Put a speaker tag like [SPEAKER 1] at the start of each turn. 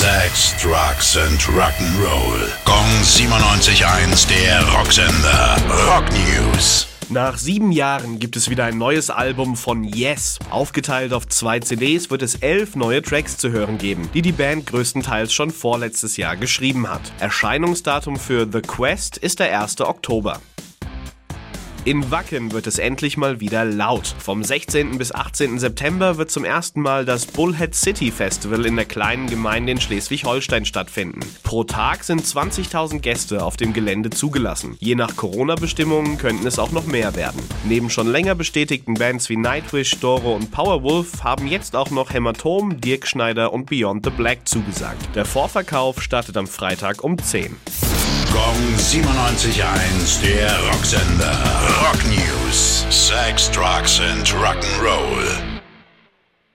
[SPEAKER 1] Sex, Drugs and Rock'n'Roll. Gong 97.1, der Rocksender. Rock News.
[SPEAKER 2] Nach sieben Jahren gibt es wieder ein neues Album von Yes. Aufgeteilt auf zwei CDs wird es elf neue Tracks zu hören geben, die die Band größtenteils schon vorletztes Jahr geschrieben hat. Erscheinungsdatum für The Quest ist der 1. Oktober. In Wacken wird es endlich mal wieder laut. Vom 16. bis 18. September wird zum ersten Mal das Bullhead City Festival in der kleinen Gemeinde in Schleswig-Holstein stattfinden. Pro Tag sind 20.000 Gäste auf dem Gelände zugelassen. Je nach Corona-Bestimmungen könnten es auch noch mehr werden. Neben schon länger bestätigten Bands wie Nightwish, Doro und Powerwolf haben jetzt auch noch Hämatom, Dirk Schneider und Beyond the Black zugesagt. Der Vorverkauf startet am Freitag um 10.
[SPEAKER 1] Gong 97.1, der Rocksender. Sex, Drugs and Rock'n'Roll.